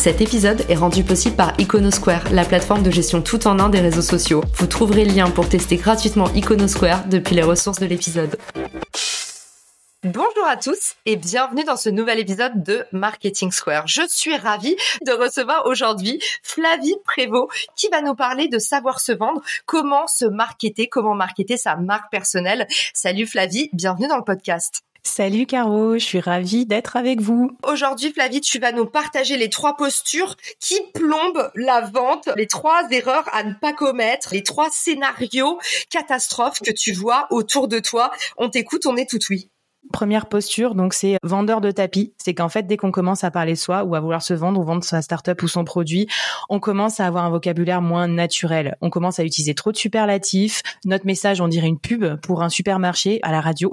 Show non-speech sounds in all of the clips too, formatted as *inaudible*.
Cet épisode est rendu possible par Iconosquare, la plateforme de gestion tout en un des réseaux sociaux. Vous trouverez le lien pour tester gratuitement Iconosquare depuis les ressources de l'épisode. Bonjour à tous et bienvenue dans ce nouvel épisode de Marketing Square. Je suis ravie de recevoir aujourd'hui Flavie Prévost qui va nous parler de savoir se vendre, comment se marketer, comment marketer sa marque personnelle. Salut Flavie, bienvenue dans le podcast. Salut Caro, je suis ravie d'être avec vous. Aujourd'hui, Flavie, tu vas nous partager les trois postures qui plombent la vente, les trois erreurs à ne pas commettre, les trois scénarios catastrophes que tu vois autour de toi. On t'écoute, on est tout oui. Première posture, donc c'est vendeur de tapis. C'est qu'en fait, dès qu'on commence à parler soi ou à vouloir se vendre ou vendre sa startup ou son produit, on commence à avoir un vocabulaire moins naturel. On commence à utiliser trop de superlatifs. Notre message, on dirait une pub pour un supermarché à la radio.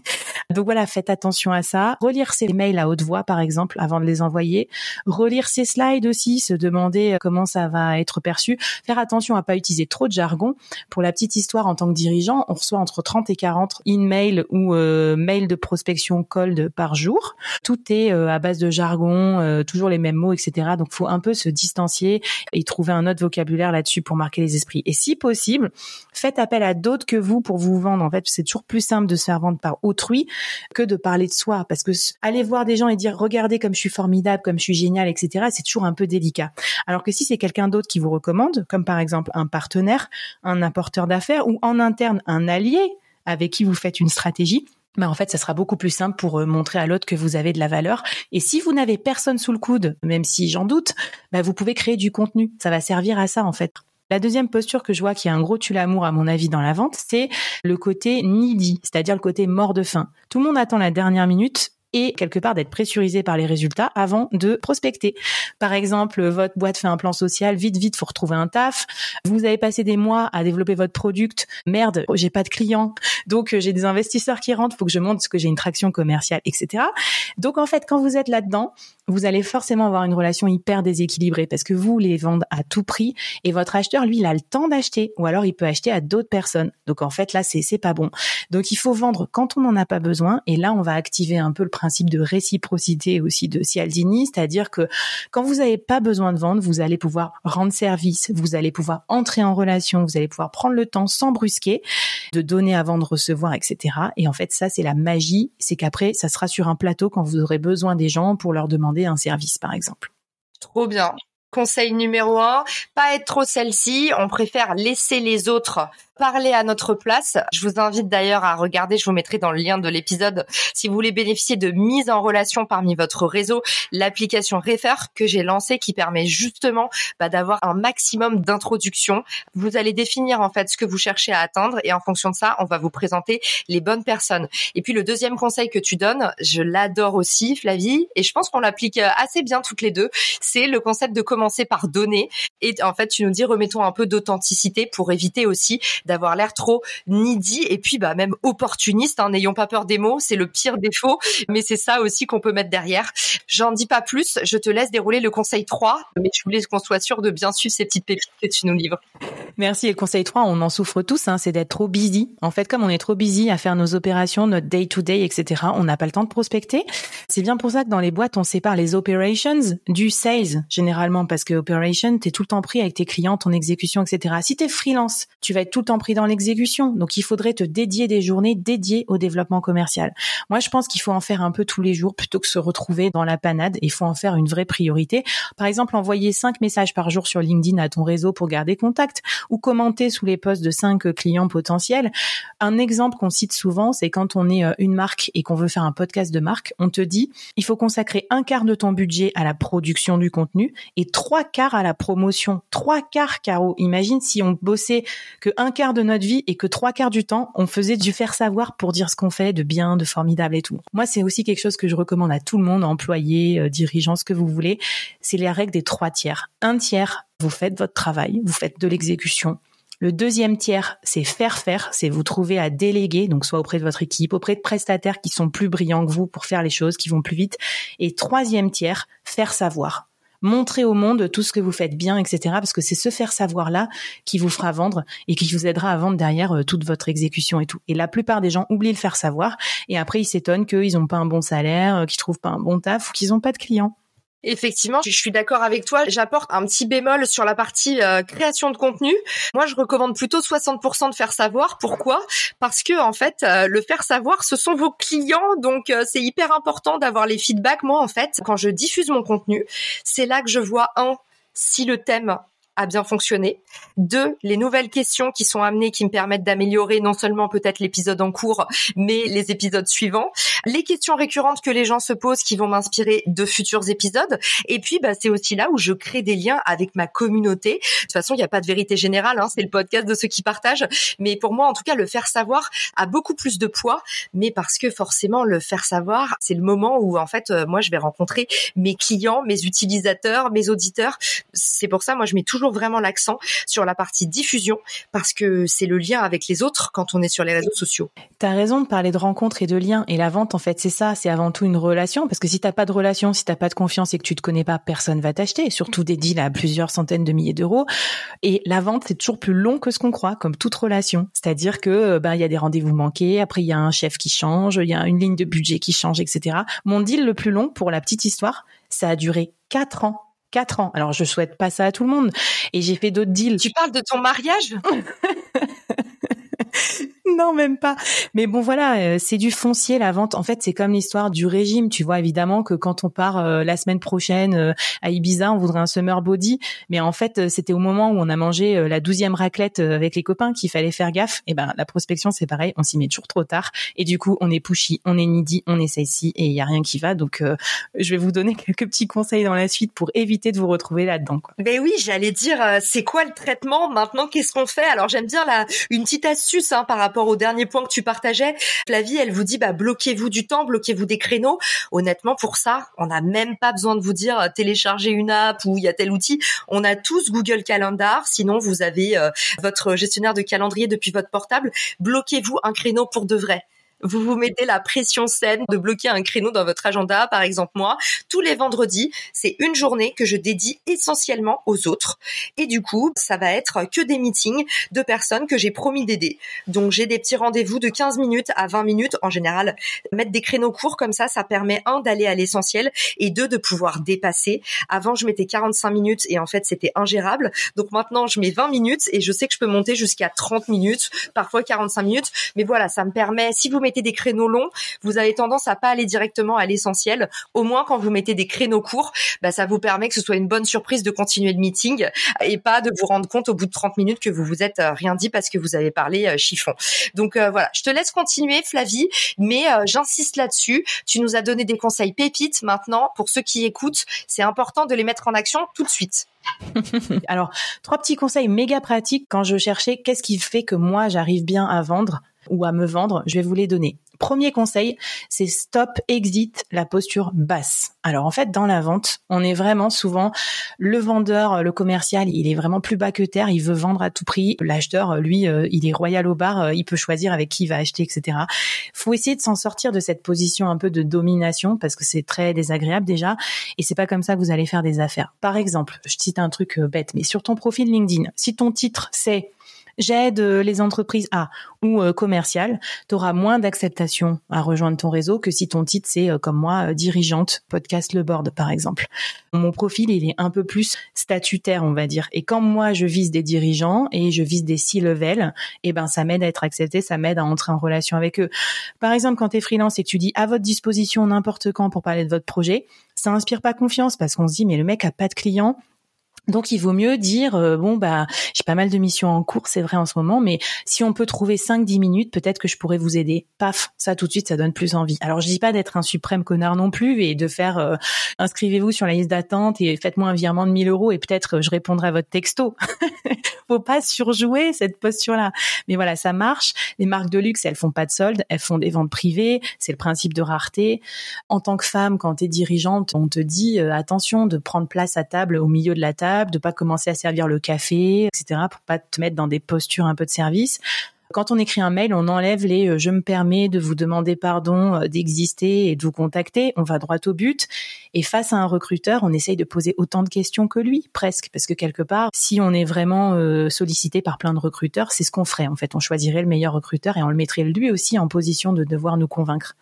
*laughs* donc voilà, faites attention à ça. Relire ses mails à haute voix, par exemple, avant de les envoyer. Relire ses slides aussi, se demander comment ça va être perçu. Faire attention à pas utiliser trop de jargon. Pour la petite histoire, en tant que dirigeant, on reçoit entre 30 et 40 in-mail ou euh, mails de prospection cold par jour. Tout est euh, à base de jargon, euh, toujours les mêmes mots, etc. Donc, faut un peu se distancier et trouver un autre vocabulaire là-dessus pour marquer les esprits. Et si possible, faites appel à d'autres que vous pour vous vendre. En fait, c'est toujours plus simple de se faire vendre par autrui que de parler de soi, parce que aller voir des gens et dire regardez comme je suis formidable, comme je suis génial, etc. C'est toujours un peu délicat. Alors que si c'est quelqu'un d'autre qui vous recommande, comme par exemple un partenaire, un apporteur d'affaires ou en interne un allié avec qui vous faites une stratégie, mais en fait, ça sera beaucoup plus simple pour euh, montrer à l'autre que vous avez de la valeur. Et si vous n'avez personne sous le coude, même si j'en doute, bah vous pouvez créer du contenu. Ça va servir à ça, en fait. La deuxième posture que je vois qui est un gros tue l'amour à mon avis dans la vente, c'est le côté needy, c'est-à-dire le côté mort de faim. Tout le monde attend la dernière minute et quelque part d'être pressurisé par les résultats avant de prospecter. Par exemple, votre boîte fait un plan social, vite, vite, faut retrouver un taf. Vous avez passé des mois à développer votre product. Merde, j'ai pas de clients. Donc, euh, j'ai des investisseurs qui rentrent, faut que je montre que j'ai une traction commerciale, etc. Donc, en fait, quand vous êtes là-dedans, vous allez forcément avoir une relation hyper déséquilibrée parce que vous les vendez à tout prix et votre acheteur, lui, il a le temps d'acheter ou alors il peut acheter à d'autres personnes. Donc, en fait, là, c'est, pas bon. Donc, il faut vendre quand on n'en a pas besoin et là, on va activer un peu le principe de réciprocité aussi de Cialdini, c'est-à-dire que quand vous n'avez pas besoin de vendre, vous allez pouvoir rendre service, vous allez pouvoir entrer en relation, vous allez pouvoir prendre le temps sans brusquer, de donner à vendre, recevoir, etc. Et en fait, ça, c'est la magie, c'est qu'après, ça sera sur un plateau quand vous aurez besoin des gens pour leur demander un service, par exemple. Trop bien. Conseil numéro un, pas être trop celle-ci. On préfère laisser les autres parler à notre place. Je vous invite d'ailleurs à regarder, je vous mettrai dans le lien de l'épisode, si vous voulez bénéficier de mise en relation parmi votre réseau, l'application Refer que j'ai lancée qui permet justement bah, d'avoir un maximum d'introduction. Vous allez définir en fait ce que vous cherchez à atteindre et en fonction de ça, on va vous présenter les bonnes personnes. Et puis le deuxième conseil que tu donnes, je l'adore aussi, Flavie, et je pense qu'on l'applique assez bien toutes les deux, c'est le concept de commencer par donner. Et en fait, tu nous dis remettons un peu d'authenticité pour éviter aussi d'avoir l'air trop needy et puis bah même opportuniste. Hein, N'ayons pas peur des mots, c'est le pire défaut, mais c'est ça aussi qu'on peut mettre derrière. J'en dis pas plus, je te laisse dérouler le conseil 3, mais je voulais qu'on soit sûr de bien suivre ces petites pépites que tu nous livres. Merci. Et le conseil 3, on en souffre tous, hein, c'est d'être trop busy. En fait, comme on est trop busy à faire nos opérations, notre day-to-day, etc., on n'a pas le temps de prospecter. C'est bien pour ça que dans les boîtes, on sépare les operations du sales, généralement, parce que operation, t'es tout le temps pris avec tes clients, ton exécution, etc. Si t'es freelance, tu vas être tout le temps pris dans l'exécution. Donc, il faudrait te dédier des journées dédiées au développement commercial. Moi, je pense qu'il faut en faire un peu tous les jours plutôt que se retrouver dans la panade. Il faut en faire une vraie priorité. Par exemple, envoyer cinq messages par jour sur LinkedIn à ton réseau pour garder contact ou commenter sous les posts de cinq clients potentiels. Un exemple qu'on cite souvent, c'est quand on est euh, une marque et qu'on veut faire un podcast de marque, on te dit, il faut consacrer un quart de ton budget à la production du contenu et trois quarts à la promotion. Trois quarts, Caro. Imagine si on bossait que un quart de notre vie et que trois quarts du temps, on faisait du faire savoir pour dire ce qu'on fait de bien, de formidable et tout. Moi, c'est aussi quelque chose que je recommande à tout le monde, employés, euh, dirigeants, ce que vous voulez. C'est la règle des trois tiers. Un tiers, vous faites votre travail, vous faites de l'exécution. Le deuxième tiers, c'est faire faire, c'est vous trouver à déléguer, donc soit auprès de votre équipe, auprès de prestataires qui sont plus brillants que vous pour faire les choses, qui vont plus vite. Et troisième tiers, faire savoir montrer au monde tout ce que vous faites bien, etc. Parce que c'est ce faire savoir là qui vous fera vendre et qui vous aidera à vendre derrière euh, toute votre exécution et tout. Et la plupart des gens oublient le faire savoir et après ils s'étonnent qu'ils n'ont pas un bon salaire, euh, qu'ils trouvent pas un bon taf ou qu'ils n'ont pas de clients. Effectivement, je suis d'accord avec toi. J'apporte un petit bémol sur la partie euh, création de contenu. Moi, je recommande plutôt 60% de faire savoir. Pourquoi? Parce que en fait, euh, le faire savoir, ce sont vos clients, donc euh, c'est hyper important d'avoir les feedbacks. Moi, en fait, quand je diffuse mon contenu, c'est là que je vois un si le thème a bien fonctionné. Deux, les nouvelles questions qui sont amenées qui me permettent d'améliorer non seulement peut-être l'épisode en cours, mais les épisodes suivants. Les questions récurrentes que les gens se posent qui vont m'inspirer de futurs épisodes. Et puis, bah, c'est aussi là où je crée des liens avec ma communauté. De toute façon, il n'y a pas de vérité générale, hein, c'est le podcast de ceux qui partagent. Mais pour moi, en tout cas, le faire savoir a beaucoup plus de poids, mais parce que forcément, le faire savoir, c'est le moment où, en fait, euh, moi, je vais rencontrer mes clients, mes utilisateurs, mes auditeurs. C'est pour ça, moi, je mets toujours vraiment l'accent sur la partie diffusion parce que c'est le lien avec les autres quand on est sur les réseaux sociaux. Tu as raison de parler de rencontres et de liens et la vente en fait c'est ça, c'est avant tout une relation parce que si t'as pas de relation, si t'as pas de confiance et que tu te connais pas, personne va t'acheter, surtout des deals à plusieurs centaines de milliers d'euros et la vente c'est toujours plus long que ce qu'on croit comme toute relation, c'est-à-dire que ben il y a des rendez-vous manqués, après il y a un chef qui change, il y a une ligne de budget qui change etc. Mon deal le plus long pour la petite histoire, ça a duré quatre ans quatre ans. Alors je souhaite pas ça à tout le monde. Et j'ai fait d'autres deals. Tu parles de ton mariage? *laughs* *laughs* non, même pas. Mais bon, voilà, euh, c'est du foncier la vente. En fait, c'est comme l'histoire du régime. Tu vois, évidemment que quand on part euh, la semaine prochaine euh, à Ibiza, on voudrait un summer body. Mais en fait, c'était au moment où on a mangé la douzième raclette avec les copains qu'il fallait faire gaffe. Et ben, la prospection, c'est pareil. On s'y met toujours trop tard. Et du coup, on est pushy, on est needy, on est sexy et il y a rien qui va. Donc, je vais vous donner *laughs* quelques petits conseils dans la suite pour éviter de vous retrouver là-dedans. Ben oui, j'allais dire, c'est quoi le traitement maintenant? Qu'est-ce qu'on fait? Alors, j'aime bien la une petite astuce hein, par rapport au dernier point que tu partageais. Flavie, elle vous dit, bah, bloquez-vous du temps, bloquez-vous des créneaux. Honnêtement, pour ça, on n'a même pas besoin de vous dire euh, télécharger une app ou il y a tel outil. On a tous Google Calendar. Sinon, vous avez euh, votre gestionnaire de calendrier depuis votre portable. Bloquez-vous un créneau pour de vrai vous vous mettez la pression saine de bloquer un créneau dans votre agenda. Par exemple, moi, tous les vendredis, c'est une journée que je dédie essentiellement aux autres. Et du coup, ça va être que des meetings de personnes que j'ai promis d'aider. Donc, j'ai des petits rendez-vous de 15 minutes à 20 minutes. En général, mettre des créneaux courts comme ça, ça permet, un, d'aller à l'essentiel et deux, de pouvoir dépasser. Avant, je mettais 45 minutes et en fait, c'était ingérable. Donc maintenant, je mets 20 minutes et je sais que je peux monter jusqu'à 30 minutes, parfois 45 minutes. Mais voilà, ça me permet, si vous mettez des créneaux longs, vous avez tendance à pas aller directement à l'essentiel. Au moins, quand vous mettez des créneaux courts, bah, ça vous permet que ce soit une bonne surprise de continuer le meeting et pas de vous rendre compte au bout de 30 minutes que vous vous êtes euh, rien dit parce que vous avez parlé euh, chiffon. Donc euh, voilà, je te laisse continuer Flavie, mais j'insiste là-dessus. Tu nous as donné des conseils pépites. Maintenant, pour ceux qui écoutent, c'est important de les mettre en action tout de suite. *laughs* Alors, trois petits conseils méga pratiques quand je cherchais qu'est-ce qui fait que moi j'arrive bien à vendre ou à me vendre, je vais vous les donner. Premier conseil, c'est stop, exit la posture basse. Alors en fait, dans la vente, on est vraiment souvent le vendeur, le commercial, il est vraiment plus bas que terre, il veut vendre à tout prix. L'acheteur, lui, euh, il est royal au bar, euh, il peut choisir avec qui il va acheter, etc. Faut essayer de s'en sortir de cette position un peu de domination parce que c'est très désagréable déjà, et c'est pas comme ça que vous allez faire des affaires. Par exemple, je cite un truc euh, bête, mais sur ton profil LinkedIn, si ton titre c'est j'aide euh, les entreprises à ou euh, commerciales, tu auras moins d'acceptation à rejoindre ton réseau que si ton titre c'est euh, comme moi dirigeante podcast le board par exemple. Mon profil il est un peu plus statutaire on va dire et quand moi je vise des dirigeants et je vise des six level, et eh ben ça m'aide à être accepté, ça m'aide à entrer en relation avec eux. Par exemple quand tu es freelance et que tu dis à votre disposition n'importe quand pour parler de votre projet, ça inspire pas confiance parce qu'on se dit mais le mec a pas de clients, donc il vaut mieux dire euh, bon bah j'ai pas mal de missions en cours, c'est vrai en ce moment, mais si on peut trouver 5 10 minutes, peut-être que je pourrais vous aider. Paf, ça tout de suite ça donne plus envie. Alors je dis pas d'être un suprême connard non plus et de faire euh, inscrivez-vous sur la liste d'attente et faites-moi un virement de 1000 euros et peut-être je répondrai à votre texto. *laughs* Faut pas surjouer cette posture-là. Mais voilà, ça marche. Les marques de luxe, elles font pas de soldes, elles font des ventes privées, c'est le principe de rareté. En tant que femme, quand tu es dirigeante, on te dit euh, attention de prendre place à table au milieu de la table table, de pas commencer à servir le café, etc. pour pas te mettre dans des postures un peu de service. Quand on écrit un mail, on enlève les euh, je me permets de vous demander pardon euh, d'exister et de vous contacter. On va droit au but. Et face à un recruteur, on essaye de poser autant de questions que lui, presque, parce que quelque part, si on est vraiment euh, sollicité par plein de recruteurs, c'est ce qu'on ferait. En fait, on choisirait le meilleur recruteur et on le mettrait lui aussi en position de devoir nous convaincre.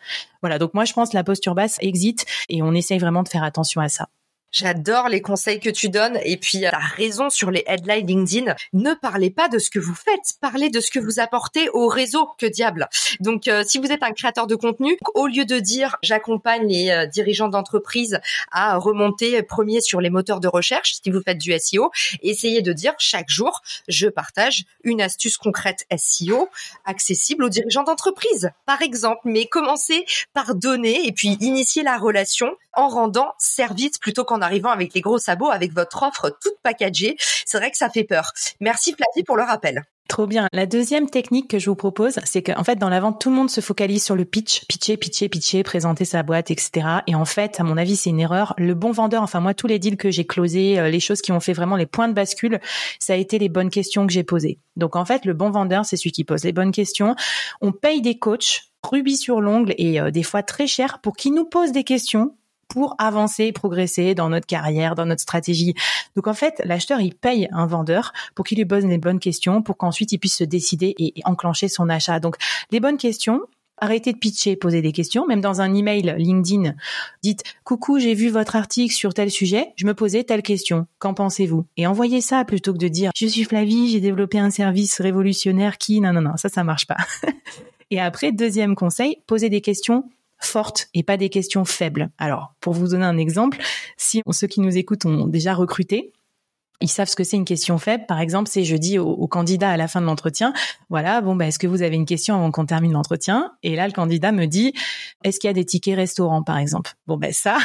Voilà. Donc moi, je pense la posture basse exit et on essaye vraiment de faire attention à ça. J'adore les conseils que tu donnes et puis euh, la raison sur les headlines LinkedIn. Ne parlez pas de ce que vous faites, parlez de ce que vous apportez au réseau. Que diable. Donc euh, si vous êtes un créateur de contenu, au lieu de dire j'accompagne les euh, dirigeants d'entreprise à remonter premier sur les moteurs de recherche, si vous faites du SEO, essayez de dire chaque jour je partage une astuce concrète SEO accessible aux dirigeants d'entreprise, par exemple. Mais commencez par donner et puis initier la relation en rendant service plutôt qu'en arrivant avec les gros sabots, avec votre offre toute packagée. C'est vrai que ça fait peur. Merci Flavie pour le rappel. Trop bien. La deuxième technique que je vous propose, c'est qu'en fait, dans la vente, tout le monde se focalise sur le pitch, pitcher, pitcher, pitcher, présenter sa boîte, etc. Et en fait, à mon avis, c'est une erreur. Le bon vendeur, enfin moi, tous les deals que j'ai closés, euh, les choses qui ont fait vraiment les points de bascule, ça a été les bonnes questions que j'ai posées. Donc en fait, le bon vendeur, c'est celui qui pose les bonnes questions. On paye des coachs rubis sur l'ongle et euh, des fois très cher pour qu'ils nous posent des questions pour avancer, progresser dans notre carrière, dans notre stratégie. Donc en fait, l'acheteur, il paye un vendeur pour qu'il lui pose les bonnes questions, pour qu'ensuite il puisse se décider et, enclencher son achat. Donc les bonnes questions, Arrêtez de pitcher, poser des questions. Même dans un email LinkedIn, dites coucou, j'ai vu votre article sur tel sujet, je me posais telle question. Qu'en pensez-vous? Et envoyez ça plutôt que de dire je suis Flavie, j'ai développé un service révolutionnaire qui non non non, ça ça marche pas. *laughs* et après deuxième conseil, posez des questions fortes et pas des questions faibles. Alors, pour vous donner un exemple, si ceux qui nous écoutent ont déjà recruté, ils savent ce que c'est une question faible. Par exemple, c'est je dis au, candidat à la fin de l'entretien, voilà, bon, bah, est-ce que vous avez une question avant qu'on termine l'entretien? Et là, le candidat me dit, est-ce qu'il y a des tickets restaurants, par exemple? Bon, ben ça,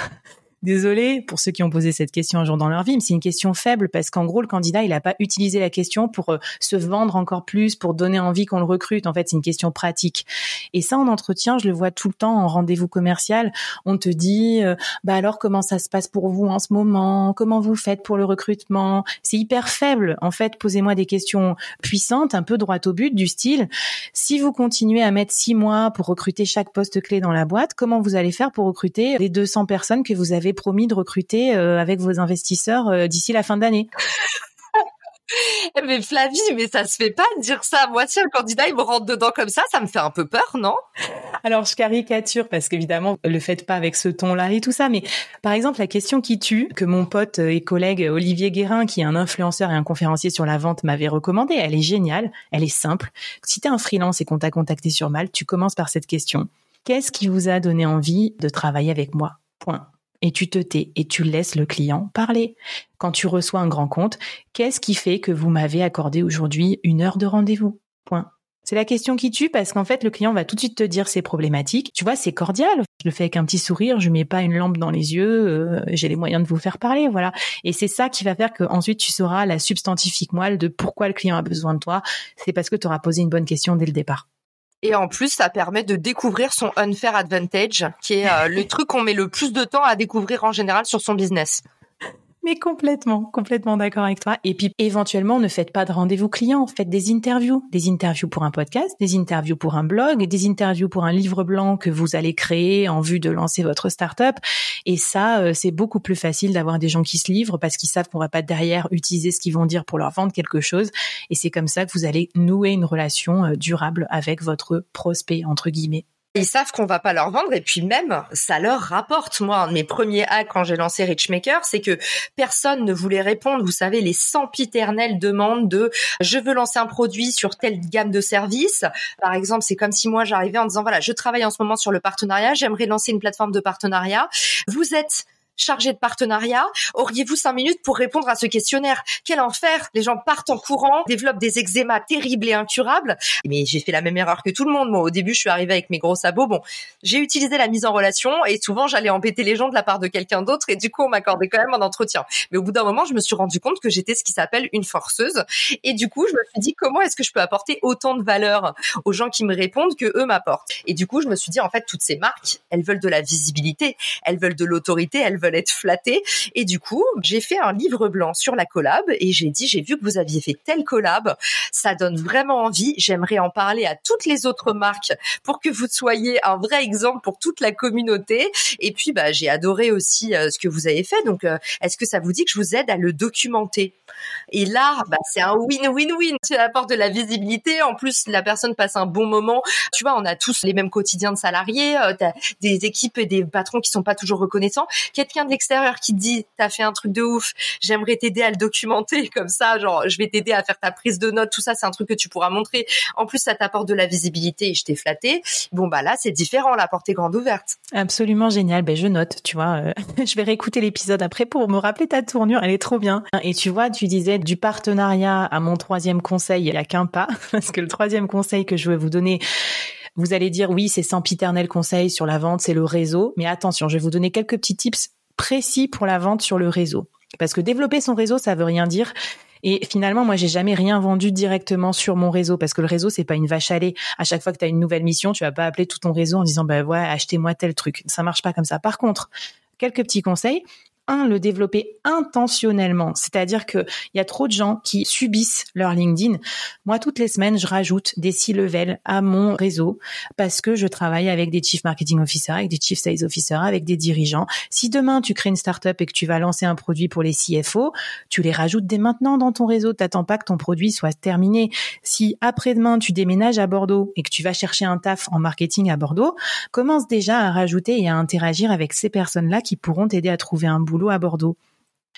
Désolé pour ceux qui ont posé cette question un jour dans leur vie, mais c'est une question faible parce qu'en gros, le candidat, il n'a pas utilisé la question pour euh, se vendre encore plus, pour donner envie qu'on le recrute. En fait, c'est une question pratique. Et ça, en entretien, je le vois tout le temps en rendez-vous commercial. On te dit, euh, bah alors, comment ça se passe pour vous en ce moment? Comment vous faites pour le recrutement? C'est hyper faible. En fait, posez-moi des questions puissantes, un peu droit au but, du style, si vous continuez à mettre six mois pour recruter chaque poste clé dans la boîte, comment vous allez faire pour recruter les 200 personnes que vous avez promis de recruter euh, avec vos investisseurs euh, d'ici la fin d'année. *laughs* mais Flavie, mais ça se fait pas de dire ça. Moi, si un candidat, il me rentre dedans comme ça, ça me fait un peu peur, non? Alors, je caricature parce qu'évidemment, le faites pas avec ce ton-là et tout ça. Mais par exemple, la question qui tue, que mon pote et collègue Olivier Guérin, qui est un influenceur et un conférencier sur la vente, m'avait recommandé. Elle est géniale, elle est simple. Si tu es un freelance et qu'on t'a contacté sur Malte, tu commences par cette question. Qu'est-ce qui vous a donné envie de travailler avec moi? Point et tu te tais et tu laisses le client parler. Quand tu reçois un grand compte, qu'est-ce qui fait que vous m'avez accordé aujourd'hui une heure de rendez-vous? Point. C'est la question qui tue parce qu'en fait, le client va tout de suite te dire ses problématiques. Tu vois, c'est cordial. Je le fais avec un petit sourire, je mets pas une lampe dans les yeux, euh, j'ai les moyens de vous faire parler, voilà. Et c'est ça qui va faire que ensuite tu sauras la substantifique moelle de pourquoi le client a besoin de toi. C'est parce que tu auras posé une bonne question dès le départ. Et en plus, ça permet de découvrir son unfair advantage, qui est euh, le truc qu'on met le plus de temps à découvrir en général sur son business. Mais complètement, complètement d'accord avec toi. Et puis éventuellement, ne faites pas de rendez-vous client, faites des interviews, des interviews pour un podcast, des interviews pour un blog, des interviews pour un livre blanc que vous allez créer en vue de lancer votre startup. Et ça, euh, c'est beaucoup plus facile d'avoir des gens qui se livrent parce qu'ils savent qu'on va pas derrière utiliser ce qu'ils vont dire pour leur vendre quelque chose. Et c'est comme ça que vous allez nouer une relation euh, durable avec votre prospect entre guillemets. Ils savent qu'on va pas leur vendre et puis même ça leur rapporte. Moi, mes premiers hacks quand j'ai lancé Richmaker, c'est que personne ne voulait répondre. Vous savez, les sempiternelles demandes de je veux lancer un produit sur telle gamme de services. Par exemple, c'est comme si moi j'arrivais en disant voilà, je travaille en ce moment sur le partenariat, j'aimerais lancer une plateforme de partenariat. Vous êtes chargé de partenariat. Auriez-vous cinq minutes pour répondre à ce questionnaire? Quel enfer Les gens partent en courant, développent des eczémas terribles et incurables. Mais j'ai fait la même erreur que tout le monde. Moi, au début, je suis arrivée avec mes gros sabots. Bon, j'ai utilisé la mise en relation et souvent, j'allais embêter les gens de la part de quelqu'un d'autre et du coup, on m'accordait quand même un entretien. Mais au bout d'un moment, je me suis rendu compte que j'étais ce qui s'appelle une forceuse. Et du coup, je me suis dit, comment est-ce que je peux apporter autant de valeur aux gens qui me répondent que eux m'apportent? Et du coup, je me suis dit, en fait, toutes ces marques, elles veulent de la visibilité, elles veulent de l'autorité, elles veulent veulent être flattés. Et du coup, j'ai fait un livre blanc sur la collab et j'ai dit, j'ai vu que vous aviez fait telle collab, ça donne vraiment envie. J'aimerais en parler à toutes les autres marques pour que vous soyez un vrai exemple pour toute la communauté. Et puis, bah, j'ai adoré aussi euh, ce que vous avez fait. Donc, euh, est-ce que ça vous dit que je vous aide à le documenter? Et là, bah, c'est un win-win-win. Tu apportes de la visibilité. En plus, la personne passe un bon moment. Tu vois, on a tous les mêmes quotidiens de salariés. Euh, t'as des équipes et des patrons qui sont pas toujours reconnaissants. Quelqu'un de l'extérieur qui dit, t'as fait un truc de ouf. J'aimerais t'aider à le documenter *laughs* comme ça. Genre, je vais t'aider à faire ta prise de notes. Tout ça, c'est un truc que tu pourras montrer. En plus, ça t'apporte de la visibilité et je t'ai flatté. Bon, bah là, c'est différent. La porte est grande ouverte. Absolument génial. Ben, je note, tu vois. Euh, *laughs* je vais réécouter l'épisode après pour me rappeler ta tournure. Elle est trop bien. Et tu vois, tu disais du partenariat à mon troisième conseil, il n'y a qu'un pas. *laughs* Parce que le troisième conseil que je vais vous donner, vous allez dire oui, c'est sempiternel conseil sur la vente, c'est le réseau. Mais attention, je vais vous donner quelques petits tips précis pour la vente sur le réseau. Parce que développer son réseau, ça veut rien dire. Et finalement, moi, j'ai jamais rien vendu directement sur mon réseau parce que le réseau, c'est pas une vache à lait. À chaque fois que tu as une nouvelle mission, tu vas pas appeler tout ton réseau en disant, bah ouais, achetez-moi tel truc. Ça marche pas comme ça. Par contre, quelques petits conseils un, le développer intentionnellement. C'est-à-dire que il y a trop de gens qui subissent leur LinkedIn. Moi, toutes les semaines, je rajoute des six levels à mon réseau parce que je travaille avec des chief marketing officers, avec des chief sales officers, avec des dirigeants. Si demain tu crées une startup et que tu vas lancer un produit pour les CFO, tu les rajoutes dès maintenant dans ton réseau. T'attends pas que ton produit soit terminé. Si après-demain tu déménages à Bordeaux et que tu vas chercher un taf en marketing à Bordeaux, commence déjà à rajouter et à interagir avec ces personnes-là qui pourront t'aider à trouver un à Bordeaux.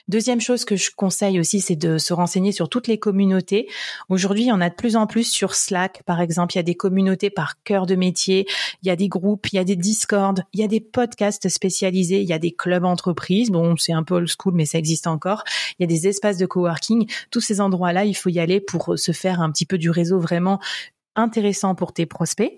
Deuxième chose que je conseille aussi, c'est de se renseigner sur toutes les communautés. Aujourd'hui, il y en a de plus en plus sur Slack, par exemple. Il y a des communautés par cœur de métier, il y a des groupes, il y a des Discord, il y a des podcasts spécialisés, il y a des clubs entreprises. Bon, c'est un peu old school, mais ça existe encore. Il y a des espaces de coworking. Tous ces endroits-là, il faut y aller pour se faire un petit peu du réseau vraiment intéressant pour tes prospects.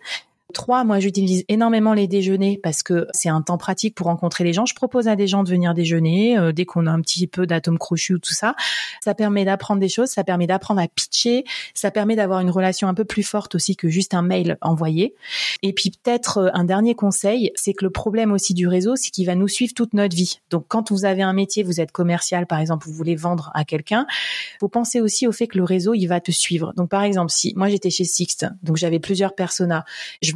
Trois, moi j'utilise énormément les déjeuners parce que c'est un temps pratique pour rencontrer les gens. Je propose à des gens de venir déjeuner euh, dès qu'on a un petit peu d'atomes crochus ou tout ça. Ça permet d'apprendre des choses, ça permet d'apprendre à pitcher, ça permet d'avoir une relation un peu plus forte aussi que juste un mail envoyé. Et puis peut-être euh, un dernier conseil, c'est que le problème aussi du réseau, c'est qu'il va nous suivre toute notre vie. Donc quand vous avez un métier, vous êtes commercial par exemple, vous voulez vendre à quelqu'un, vous pensez aussi au fait que le réseau, il va te suivre. Donc par exemple, si moi j'étais chez Sixt, donc j'avais plusieurs personas,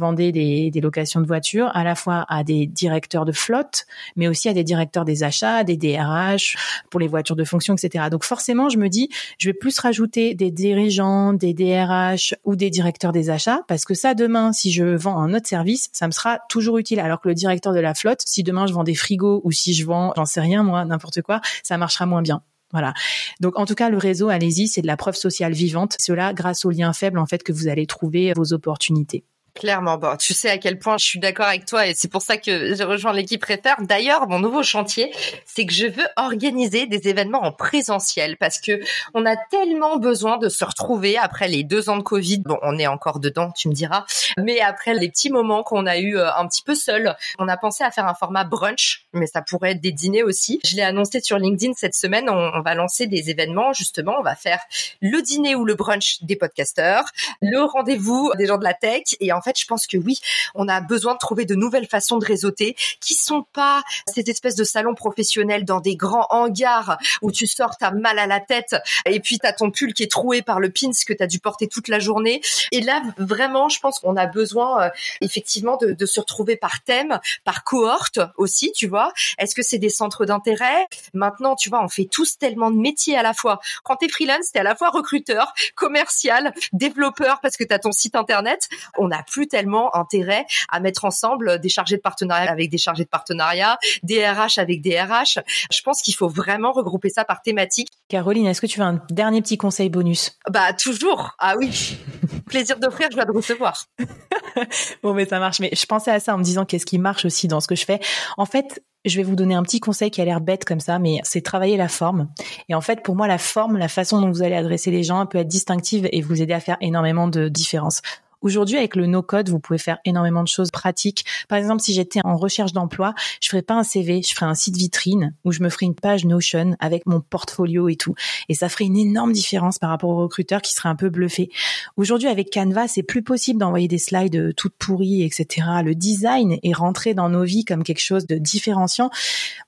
vendais des, locations de voitures à la fois à des directeurs de flotte, mais aussi à des directeurs des achats, des DRH pour les voitures de fonction, etc. Donc forcément, je me dis, je vais plus rajouter des dirigeants, des DRH ou des directeurs des achats, parce que ça, demain, si je vends un autre service, ça me sera toujours utile. Alors que le directeur de la flotte, si demain je vends des frigos ou si je vends, j'en sais rien moi, n'importe quoi, ça marchera moins bien. Voilà. Donc en tout cas, le réseau, allez-y, c'est de la preuve sociale vivante. Cela grâce aux liens faibles en fait que vous allez trouver vos opportunités. Clairement, bon, tu sais à quel point je suis d'accord avec toi et c'est pour ça que j'ai rejoint l'équipe Préfère. D'ailleurs, mon nouveau chantier, c'est que je veux organiser des événements en présentiel parce que on a tellement besoin de se retrouver après les deux ans de Covid. Bon, on est encore dedans, tu me diras, mais après les petits moments qu'on a eu euh, un petit peu seul, on a pensé à faire un format brunch, mais ça pourrait être des dîners aussi. Je l'ai annoncé sur LinkedIn cette semaine. On, on va lancer des événements justement. On va faire le dîner ou le brunch des podcasteurs, le rendez-vous des gens de la tech et en fait, je pense que oui, on a besoin de trouver de nouvelles façons de réseauter qui sont pas ces espèces de salons professionnels dans des grands hangars où tu sors, t'as mal à la tête et puis t'as ton pull qui est troué par le pins que t'as dû porter toute la journée. Et là, vraiment, je pense qu'on a besoin euh, effectivement de, de se retrouver par thème, par cohorte aussi, tu vois. Est-ce que c'est des centres d'intérêt? Maintenant, tu vois, on fait tous tellement de métiers à la fois. Quand t'es freelance, t'es à la fois recruteur, commercial, développeur parce que t'as ton site internet. On a plus tellement intérêt à mettre ensemble des chargés de partenariat avec des chargés de partenariat, des RH avec des RH. Je pense qu'il faut vraiment regrouper ça par thématique. Caroline, est-ce que tu veux un dernier petit conseil bonus? Bah toujours. Ah oui. *laughs* Plaisir d'offrir, je dois de recevoir. *laughs* bon, mais ça marche. Mais je pensais à ça en me disant qu'est-ce qui marche aussi dans ce que je fais. En fait, je vais vous donner un petit conseil qui a l'air bête comme ça, mais c'est travailler la forme. Et en fait, pour moi, la forme, la façon dont vous allez adresser les gens peut être distinctive et vous aider à faire énormément de différence. Aujourd'hui, avec le no-code, vous pouvez faire énormément de choses pratiques. Par exemple, si j'étais en recherche d'emploi, je ferais pas un CV, je ferais un site vitrine où je me ferais une page Notion avec mon portfolio et tout. Et ça ferait une énorme différence par rapport aux recruteurs qui seraient un peu bluffés. Aujourd'hui, avec Canva, c'est plus possible d'envoyer des slides toutes pourries, etc. Le design est rentré dans nos vies comme quelque chose de différenciant.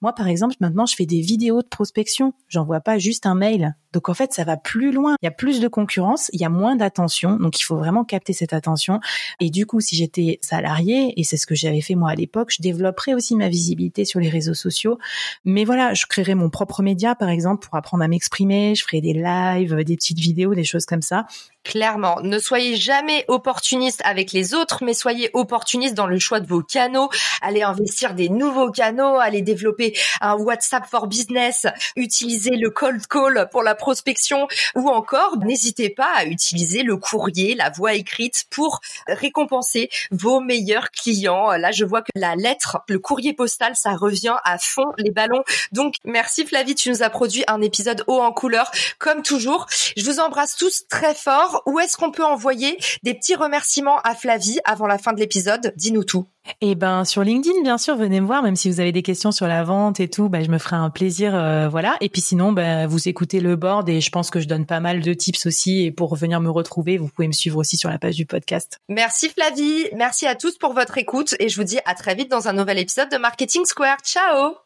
Moi, par exemple, maintenant, je fais des vidéos de prospection. J'envoie pas juste un mail. Donc en fait, ça va plus loin. Il y a plus de concurrence, il y a moins d'attention. Donc il faut vraiment capter cette attention. Et du coup, si j'étais salarié, et c'est ce que j'avais fait moi à l'époque, je développerais aussi ma visibilité sur les réseaux sociaux. Mais voilà, je créerais mon propre média, par exemple, pour apprendre à m'exprimer. Je ferais des lives, des petites vidéos, des choses comme ça. Clairement, ne soyez jamais opportuniste avec les autres, mais soyez opportuniste dans le choix de vos canaux. Allez investir des nouveaux canaux, allez développer un WhatsApp for Business, utiliser le cold call pour la prospection ou encore n'hésitez pas à utiliser le courrier, la voix écrite pour récompenser vos meilleurs clients. Là, je vois que la lettre, le courrier postal, ça revient à fond les ballons. Donc, merci Flavie, tu nous as produit un épisode haut en couleur comme toujours. Je vous embrasse tous très fort où est-ce qu'on peut envoyer des petits remerciements à Flavie avant la fin de l'épisode? Dis-nous tout. Eh ben sur LinkedIn, bien sûr, venez me voir. Même si vous avez des questions sur la vente et tout, ben, je me ferai un plaisir, euh, voilà. Et puis sinon, ben, vous écoutez le board et je pense que je donne pas mal de tips aussi. Et pour venir me retrouver, vous pouvez me suivre aussi sur la page du podcast. Merci Flavie, merci à tous pour votre écoute et je vous dis à très vite dans un nouvel épisode de Marketing Square. Ciao.